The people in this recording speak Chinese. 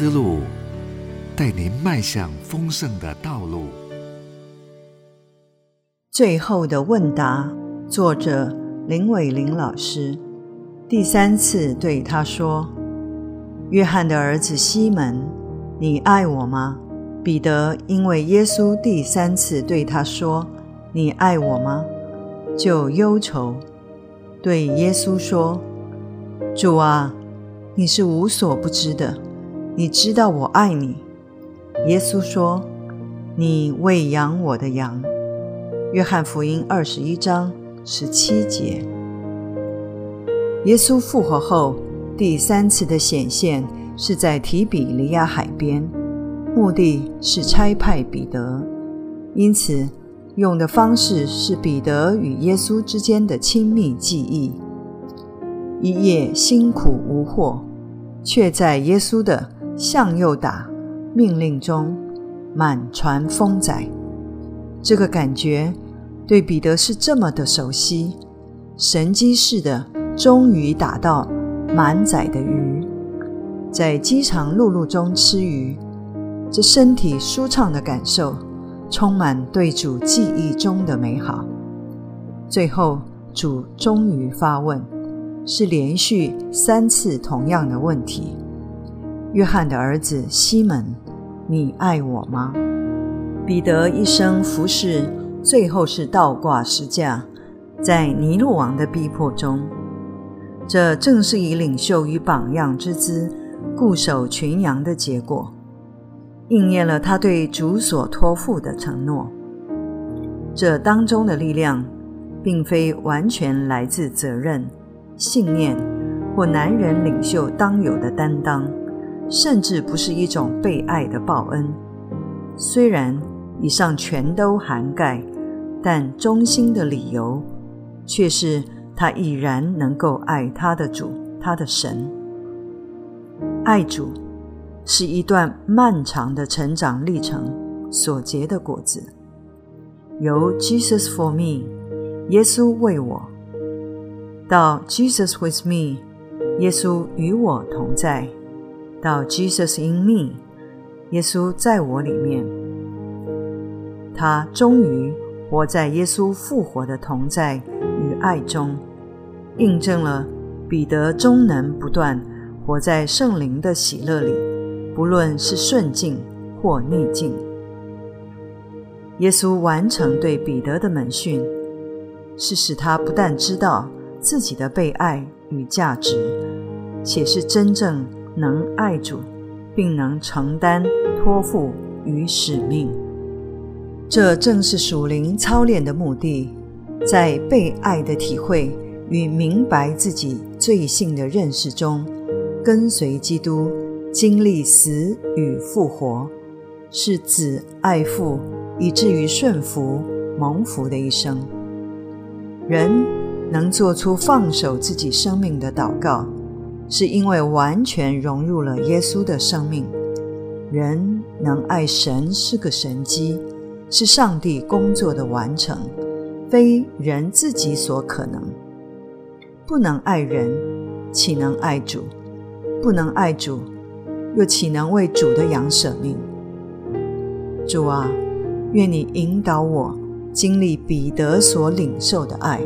思路，带您迈向丰盛的道路。最后的问答，作者林伟玲老师第三次对他说：“约翰的儿子西门，你爱我吗？”彼得因为耶稣第三次对他说：“你爱我吗？”就忧愁，对耶稣说：“主啊，你是无所不知的，你知道我爱你。”耶稣说：“你喂养我的羊。”约翰福音二十一章十七节。耶稣复活后第三次的显现是在提比利亚海边。目的是差派彼得，因此用的方式是彼得与耶稣之间的亲密记忆。一夜辛苦无获，却在耶稣的向右打命令中满船丰载。这个感觉对彼得是这么的熟悉，神机似的，终于打到满载的鱼，在饥肠辘辘中吃鱼。这身体舒畅的感受，充满对主记忆中的美好。最后，主终于发问，是连续三次同样的问题：“约翰的儿子西门，你爱我吗？”彼得一生服侍，最后是倒挂十架，在尼禄王的逼迫中，这正是以领袖与榜样之姿，固守群羊的结果。应验了他对主所托付的承诺。这当中的力量，并非完全来自责任、信念或男人领袖当有的担当，甚至不是一种被爱的报恩。虽然以上全都涵盖，但中心的理由，却是他已然能够爱他的主，他的神，爱主。是一段漫长的成长历程所结的果子，由 Jesus for me，耶稣为我，到 Jesus with me，耶稣与我同在，到 Jesus in me，耶稣在我里面。他终于活在耶稣复活的同在与爱中，印证了彼得终能不断活在圣灵的喜乐里。不论是顺境或逆境，耶稣完成对彼得的门训，是使他不但知道自己的被爱与价值，且是真正能爱主，并能承担托付与使命。这正是属灵操练的目的，在被爱的体会与明白自己罪性的认识中，跟随基督。经历死与复活，是子爱父，以至于顺服蒙福的一生。人能做出放手自己生命的祷告，是因为完全融入了耶稣的生命。人能爱神是个神迹，是上帝工作的完成，非人自己所可能。不能爱人，岂能爱主？不能爱主。又岂能为主的羊舍命？主啊，愿你引导我经历彼得所领受的爱。